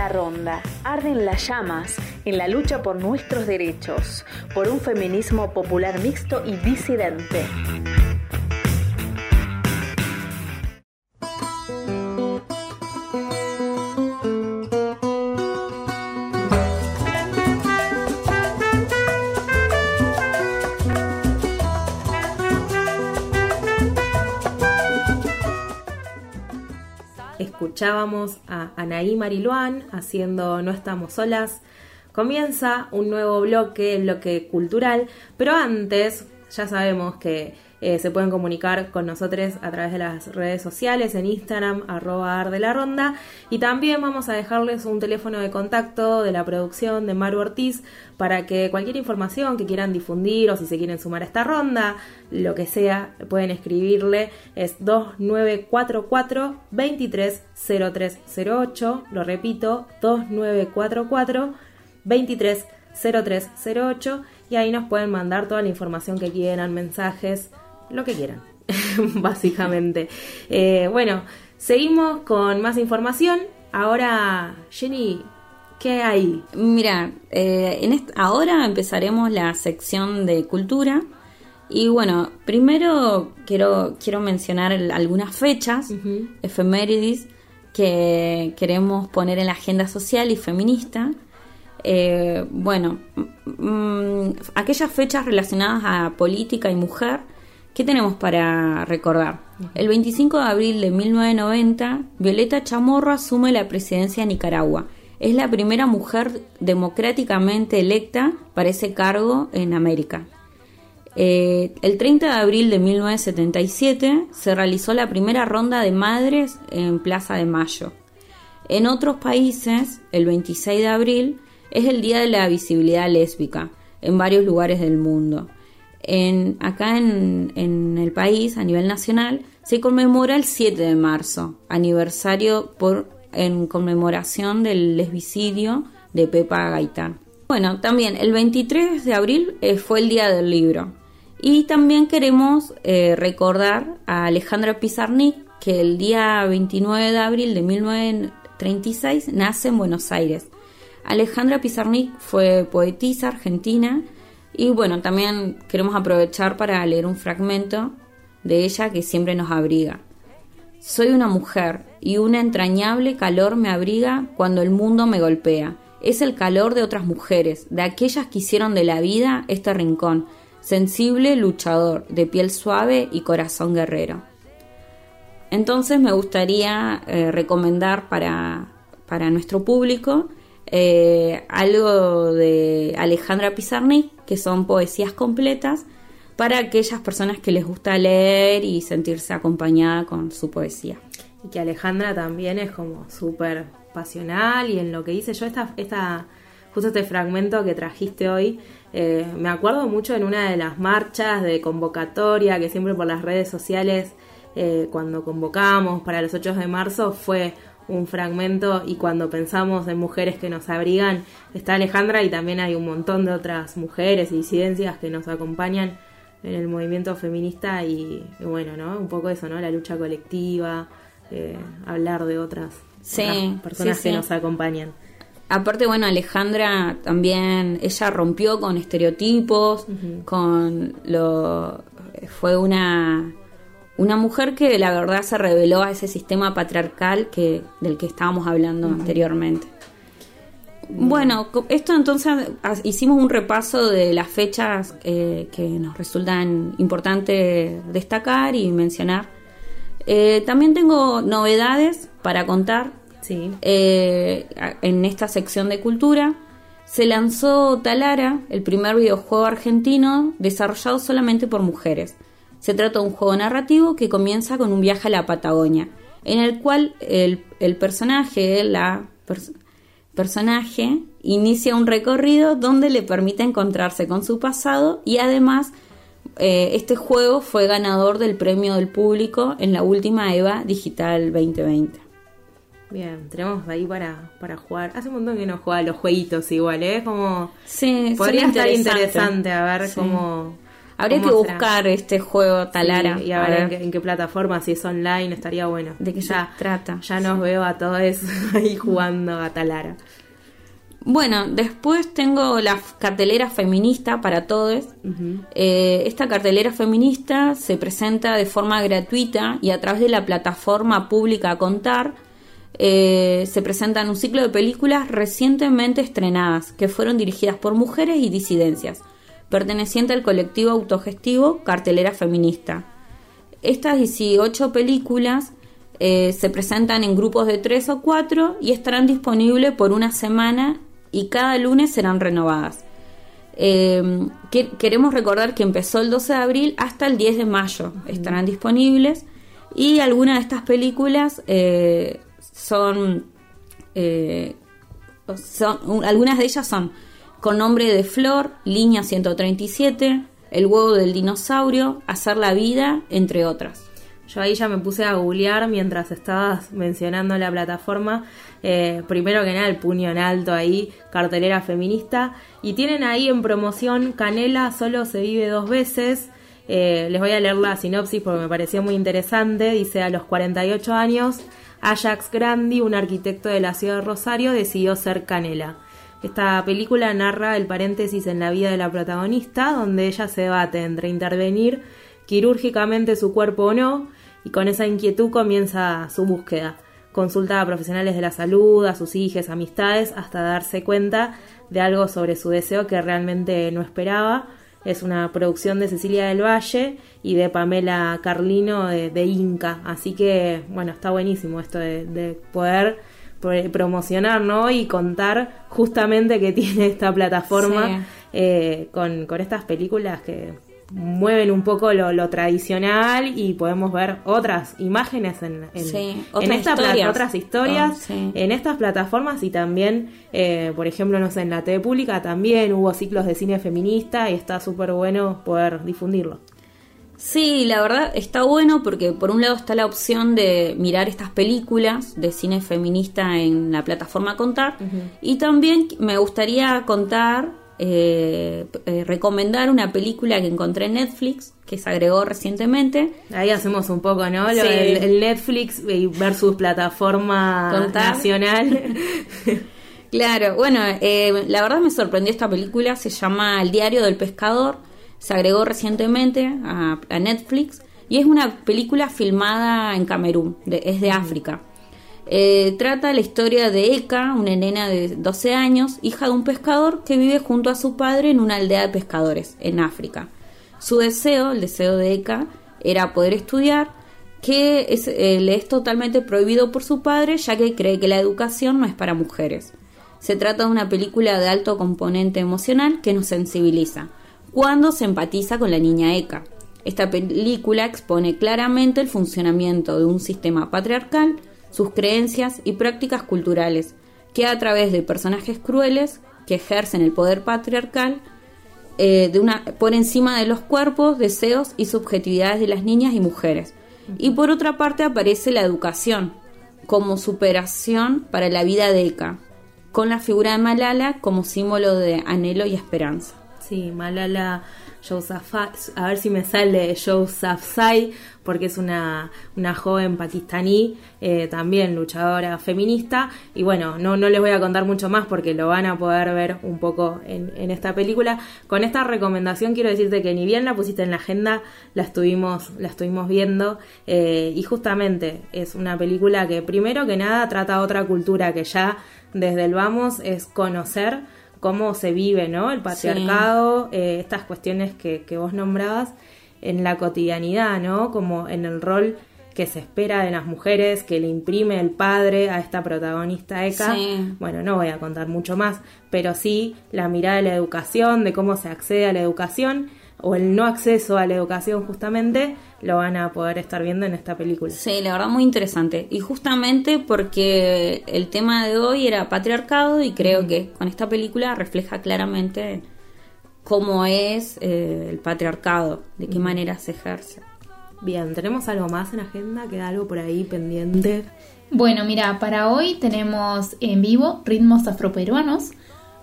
ronda, arden las llamas en la lucha por nuestros derechos, por un feminismo popular mixto y disidente. Escuchábamos a Anaí Mariluán haciendo No estamos solas. Comienza un nuevo bloque, bloque cultural, pero antes ya sabemos que eh, se pueden comunicar con nosotros a través de las redes sociales, en Instagram, arroba de la ronda. Y también vamos a dejarles un teléfono de contacto de la producción de Maru Ortiz para que cualquier información que quieran difundir o si se quieren sumar a esta ronda, lo que sea, pueden escribirle. Es 2944 230308. Lo repito, 2944 230308 y ahí nos pueden mandar toda la información que quieran, mensajes, lo que quieran, [LAUGHS] básicamente. Eh, bueno, seguimos con más información. Ahora, Jenny, ¿qué hay? Mira, eh, en ahora empezaremos la sección de cultura. Y bueno, primero quiero, quiero mencionar algunas fechas, efemérides, que queremos poner en la agenda social y feminista. Eh, bueno, aquellas fechas relacionadas a política y mujer ¿Qué tenemos para recordar? El 25 de abril de 1990, Violeta Chamorro asume la presidencia de Nicaragua. Es la primera mujer democráticamente electa para ese cargo en América. Eh, el 30 de abril de 1977 se realizó la primera ronda de madres en Plaza de Mayo. En otros países, el 26 de abril es el Día de la Visibilidad Lésbica en varios lugares del mundo acá en, el país, a nivel nacional, se conmemora el 7 de marzo, aniversario por, en conmemoración del lesbicidio de Pepa Gaitán. Bueno, también el 23 de abril eh, fue el Día del Libro. Y también queremos eh, recordar a Alejandra Pizarnik, que el día 29 de abril de 1936 nace en Buenos Aires. Alejandra Pizarnik fue poetisa argentina y bueno, también queremos aprovechar para leer un fragmento de ella que siempre nos abriga. Soy una mujer y un entrañable calor me abriga cuando el mundo me golpea. Es el calor de otras mujeres, de aquellas que hicieron de la vida este rincón, sensible, luchador, de piel suave y corazón guerrero. Entonces me gustaría eh, recomendar para, para nuestro público eh, algo de Alejandra Pizarnik, que son poesías completas para aquellas personas que les gusta leer y sentirse acompañada con su poesía. Y que Alejandra también es como súper pasional y en lo que dice yo, esta, esta, justo este fragmento que trajiste hoy, eh, me acuerdo mucho en una de las marchas de convocatoria que siempre por las redes sociales, eh, cuando convocamos para los 8 de marzo, fue un fragmento y cuando pensamos en mujeres que nos abrigan, está Alejandra y también hay un montón de otras mujeres y disidencias que nos acompañan en el movimiento feminista y, bueno, ¿no? Un poco eso, ¿no? La lucha colectiva, eh, hablar de otras, personas que nos acompañan. Aparte, bueno, Alejandra también, ella rompió con estereotipos, con lo... fue una una mujer que la verdad se reveló a ese sistema patriarcal que, del que estábamos hablando anteriormente. Bueno, esto entonces hicimos un repaso de las fechas eh, que nos resultan importantes destacar y mencionar. Eh, también tengo novedades para contar sí. Eh, en esta sección de cultura. Se lanzó Talara, el primer videojuego argentino desarrollado solamente por mujeres. Se trata de un juego narrativo que comienza con un viaje a la Patagonia, en el cual el, personaje, la personaje, inicia un recorrido donde le permite encontrarse con su pasado y además eh, este juego fue ganador del premio del público en la última EVA Digital 2020. Bien, tenemos ahí para, para jugar. Hace un montón que no juega los jueguitos igual, ¿eh? Como... Sí, podría estar interesante a ver cómo Habría que buscar este juego Talara. Sí, y a, ver, En, qué, en qué plataforma, si es online, estaría bueno. ¿De qué ya, se trata? Ya nos veo a todos [LAUGHS] ahí jugando a Talara. Bueno, después tengo la cartelera feminista para todos. Eh, esta cartelera feminista se presenta de forma gratuita y a través de la plataforma pública Contar eh, se presentan un ciclo de películas recientemente estrenadas que fueron dirigidas por mujeres y disidencias, perteneciente al colectivo autogestivo Cartelera Feminista. Estas 18 películas eh, se presentan en grupos de 3 o 4 y estarán disponibles por una semana y cada lunes serán renovadas. Eh, que- queremos recordar que empezó el 12 de abril hasta el 10 de mayo. Estarán disponibles y algunas de estas películas eh, son, son- un- algunas de ellas son con nombre de Flor, Línea 137, El huevo del dinosaurio, Hacer la vida, entre otras. Yo ahí ya me puse a googlear mientras estabas mencionando la plataforma. Eh, primero que nada, el puño en alto ahí, cartelera feminista. Y tienen ahí en promoción Canela solo se vive dos veces. Eh, les voy a leer la sinopsis porque me pareció muy interesante. Dice, a los 48 años, Ajax Grandi, un arquitecto de la ciudad de Rosario, decidió ser Canela. Esta película narra el paréntesis en la vida de la protagonista, donde ella se debate entre intervenir quirúrgicamente su cuerpo o no, y con esa inquietud comienza su búsqueda. Consulta a profesionales de la salud, a sus hijos, amistades, hasta darse cuenta de algo sobre su deseo que realmente no esperaba. Es una producción de Cecilia del Valle y de Pamela Carlino de, de Inca. Así que, bueno, está buenísimo esto de, de poder promocionar, ¿no? Y contar justamente que [LAUGHS] tiene esta plataforma Sí. eh, con, con estas películas que mueven un poco lo, lo tradicional y podemos ver otras imágenes en, en, Sí, en otras esta historias. otras historias Oh, sí. en estas plataformas y también, eh, por ejemplo, no sé, en la TV pública también hubo ciclos de cine feminista y está súper bueno poder difundirlo. Sí, la verdad está bueno porque por un lado está la opción de mirar estas películas de cine feminista en la plataforma Contar y también me gustaría contar, eh, eh, recomendar una película que encontré en Netflix que se agregó recientemente. Ahí hacemos un poco, ¿no? Lo Sí. del- el Netflix versus plataforma Contar. nacional. [LAUGHS] Claro, bueno, eh, la verdad me sorprendió esta película, se llama El diario del pescador, se agregó recientemente a, Netflix y es una película filmada en Camerún, es de África. Eh, trata la historia de Eka, una nena de 12 años, hija de un pescador que vive junto a su padre en una aldea de pescadores en África. Su deseo, el deseo de Eka, era poder estudiar, que eh, le es totalmente prohibido por su padre, ya que cree que la educación no es para mujeres. Se trata de una película de alto componente emocional que nos sensibiliza, cuando se empatiza con la niña Eka. Esta película expone claramente el funcionamiento de un sistema patriarcal, sus creencias y prácticas culturales, que a través de personajes crueles que ejercen el poder patriarcal eh, por encima de los cuerpos, deseos y subjetividades de las niñas y mujeres. Y por otra parte aparece la educación como superación para la vida de Eka, con la figura de Malala como símbolo de anhelo y esperanza. Sí, Malala Yousafzai, a ver si me sale Yousafzai, porque es una, una joven pakistaní, eh, también luchadora feminista. Y bueno, no, no les voy a contar mucho más porque lo van a poder ver un poco en, en esta película. Con esta recomendación quiero decirte que ni bien la pusiste en la agenda, la estuvimos, la estuvimos viendo. eh, y justamente es una película que primero que nada trata otra cultura que ya desde el vamos es conocer cómo se vive, ¿no? El patriarcado, eh, estas cuestiones que, que vos nombrabas en la cotidianidad, ¿no? Como en el rol que se espera de las mujeres, que le imprime el padre a esta protagonista Eka. Sí. Bueno, no voy a contar mucho más, pero sí la mirada de la educación, de cómo se accede a la educación o el no acceso a la educación justamente, lo van a poder estar viendo en esta película. Sí, la verdad muy interesante. Y justamente porque el tema de hoy era patriarcado y creo que con esta película refleja claramente cómo es eh, el patriarcado, de qué manera se ejerce. Bien, ¿tenemos algo más en agenda? ¿Queda algo por ahí pendiente? Bueno, mira, para hoy tenemos en vivo Ritmos Afroperuanos,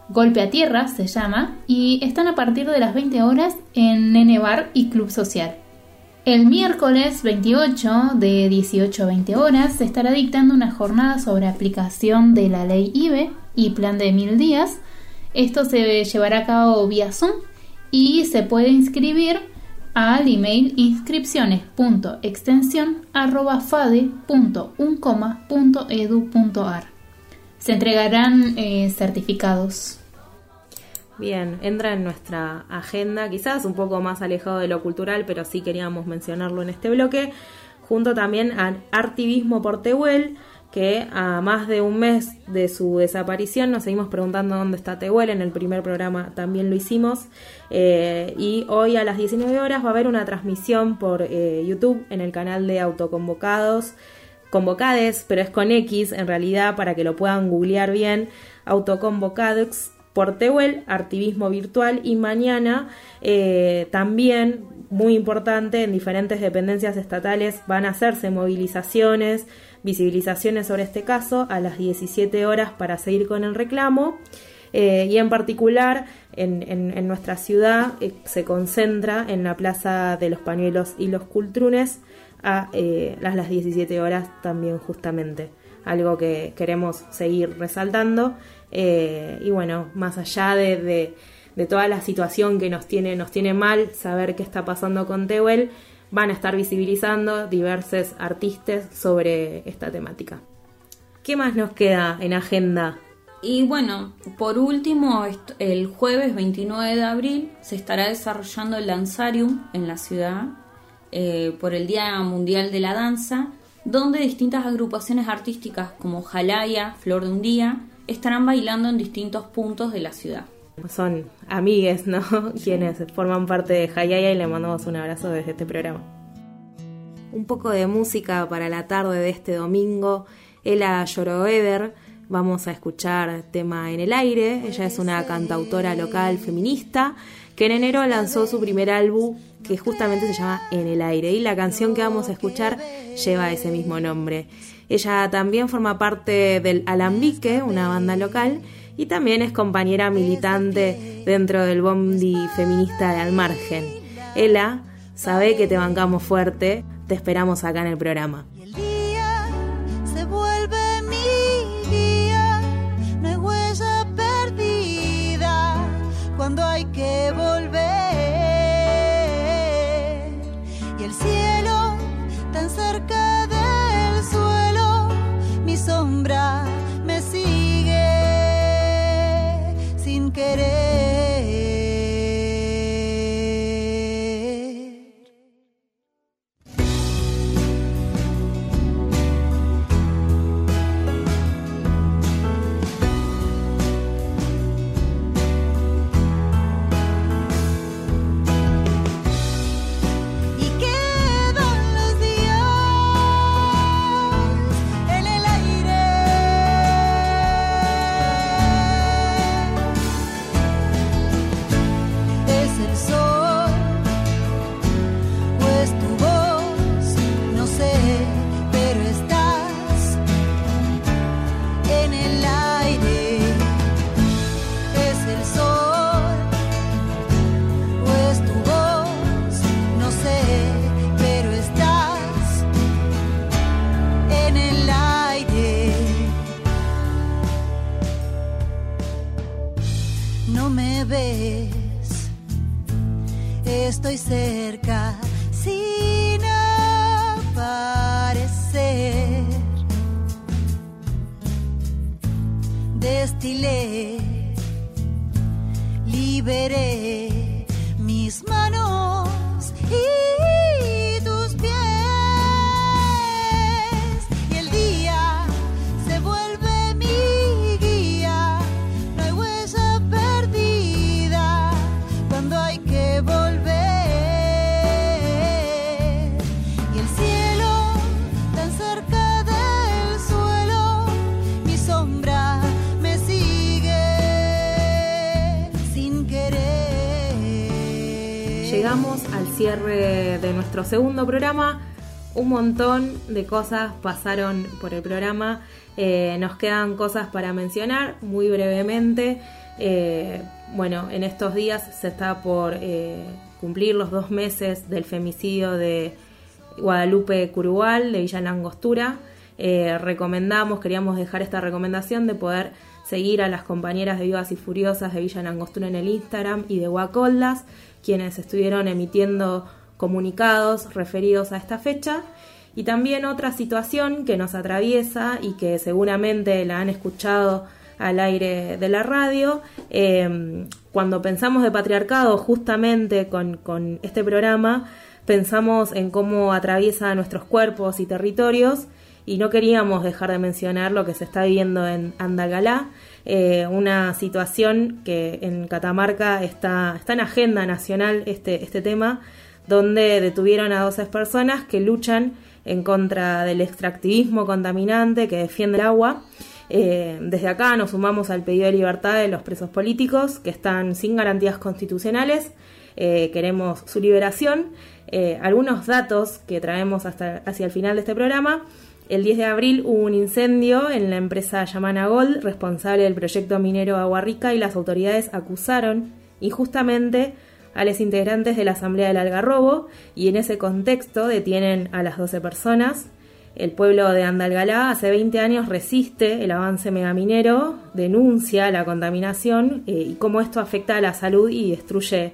Golpe a Tierra se llama, y están a partir de las 20 horas en Nene Bar y Club Social. El miércoles 28 de 18 a 20 horas se estará dictando una jornada sobre aplicación de la ley IBE y plan de mil días. Esto se llevará a cabo vía Zoom y se puede inscribir al email inscripciones.extensión.fade.uncoma.edu.ar. Se entregarán eh, certificados. Bien, entra en nuestra agenda, quizás un poco más alejado de lo cultural, pero sí queríamos mencionarlo en este bloque, junto también al Artivismo por Tehuel, que a más de un mes de su desaparición nos seguimos preguntando dónde está Tehuel, en el primer programa también lo hicimos, eh, y hoy a las 19 horas va a haber una transmisión por eh, YouTube en el canal de Autoconvocados, Convocades, pero es con X en realidad para que lo puedan googlear bien, Autoconvocados por Tehuel, Artivismo Virtual y mañana eh, también, muy importante, en diferentes dependencias estatales van a hacerse movilizaciones, visibilizaciones sobre este caso a las 17 horas para seguir con el reclamo. Eh, y en particular en, nuestra ciudad eh, se concentra en la Plaza de los Pañuelos y los Cultrunes a las 17 horas también justamente. Algo que queremos seguir resaltando eh, y bueno, más allá de, toda la situación que nos tiene, nos tiene mal, saber qué está pasando con Tehuel, van a estar visibilizando diversos artistas sobre esta temática. ¿Qué más nos queda en agenda? Y bueno, por último, el jueves 29 de abril se estará desarrollando el Danzarium en la ciudad eh, por el Día Mundial de la Danza, donde distintas agrupaciones artísticas como Jalaya, Flor de un Día, estarán bailando en distintos puntos de la ciudad. Son amigues, ¿no? Quienes forman parte de Hayaya y le mandamos un abrazo desde este programa. Un poco de música para la tarde de este domingo. Ella Lloroeder, vamos a escuchar tema en el aire. Ella es una cantautora local feminista que en enero lanzó su primer álbum que justamente se llama En el aire y la canción que vamos a escuchar lleva ese mismo nombre. Ella también forma parte del Alambique, una banda local, y también es compañera militante dentro del Bondi feminista de Al Margen. Ella sabe que te bancamos fuerte, te esperamos acá en el programa. Nuestro segundo programa. Un montón de cosas pasaron por el programa. Eh, nos quedan cosas para mencionar muy brevemente. Eh, bueno, en estos días se está por eh, cumplir los dos meses del femicidio de Guadalupe Curubal de Villa Langostura. Recomendamos, queríamos dejar esta recomendación de poder seguir a las compañeras de Vivas y Furiosas de Villa Langostura en el Instagram y de Guacoldas, quienes estuvieron emitiendo comunicados referidos a esta fecha. Y también otra situación que nos atraviesa y que seguramente la han escuchado al aire de la radio. Eh, cuando pensamos de patriarcado, justamente con, con este programa, pensamos en cómo atraviesa nuestros cuerpos y territorios y no queríamos dejar de mencionar lo que se está viviendo en Andalgalá, eh, una situación que en Catamarca está, está en agenda nacional este, este tema, donde detuvieron a 12 personas que luchan en contra del extractivismo contaminante que defiende el agua. Eh, desde acá nos sumamos al pedido de libertad de los presos políticos que están sin garantías constitucionales. Eh, queremos su liberación. Eh, algunos datos que traemos hasta hacia el final de este programa. El 10 de abril hubo un incendio en la empresa Yamana Gold, responsable del proyecto minero Agua Rica, y las autoridades acusaron injustamente a los integrantes de la Asamblea del Algarrobo y en ese contexto detienen a las 12 personas. El pueblo de Andalgalá hace 20 años resiste el avance megaminero, denuncia la contaminación eh, y cómo esto afecta a la salud y destruye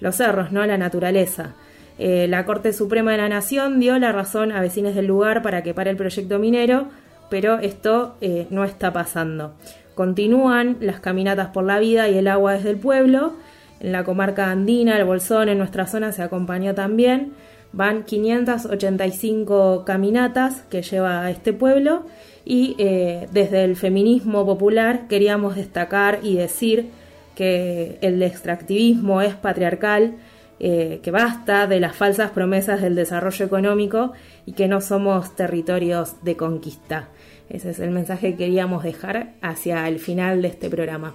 los cerros, ¿no? la naturaleza. Eh, la Corte Suprema de la Nación dio la razón a vecinos del lugar para que pare el proyecto minero, pero esto eh, no está pasando. Continúan las caminatas por la vida y el agua desde el pueblo en la comarca andina, el Bolsón, en nuestra zona se acompañó también. Van 585 caminatas que lleva a este pueblo y eh, desde el feminismo popular queríamos destacar y decir que el extractivismo es patriarcal, eh, que basta de las falsas promesas del desarrollo económico y que no somos territorios de conquista. Ese es el mensaje que queríamos dejar hacia el final de este programa.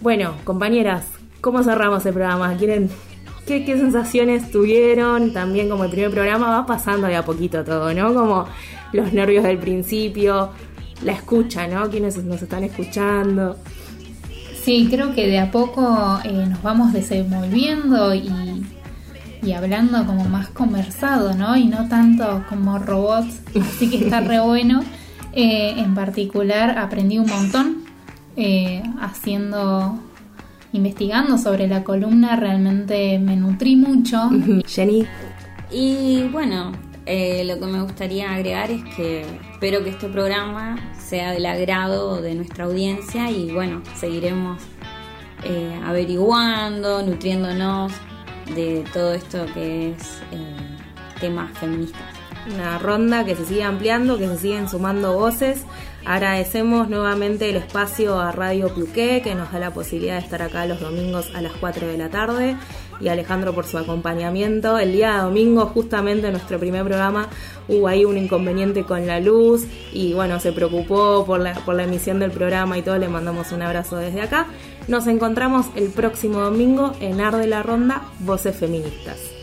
Bueno, compañeras, ¿Cómo cerramos el programa? ¿Quieren ¿Qué, ¿Qué, sensaciones tuvieron? También como el primer programa va pasando de a poquito todo, ¿no? Como los nervios del principio, la escucha, ¿no? Quienes nos están escuchando. Sí, creo que de a poco eh, nos vamos desenvolviendo y, y, hablando como más conversado, ¿no? Y no tanto como robots, así que está re [LAUGHS] bueno. Eh, en particular aprendí un montón eh, haciendo investigando sobre la columna realmente me nutrí mucho. Jenny. Y bueno, eh, lo que me gustaría agregar es que espero que este programa sea del agrado de nuestra audiencia y bueno, seguiremos eh, averiguando, nutriéndonos de todo esto que es eh, temas feministas. Una ronda que se sigue ampliando, que se siguen sumando voces Agradecemos nuevamente el espacio a Radio Pluqué, que nos da la posibilidad de estar acá los domingos a las 4 de la tarde, y a Alejandro por su acompañamiento. El día domingo, justamente en nuestro primer programa, hubo ahí un inconveniente con la luz, y bueno, se preocupó por la, por la emisión del programa y todo, le mandamos un abrazo desde acá. Nos encontramos el próximo domingo en Ar de la Ronda, Voces Feministas.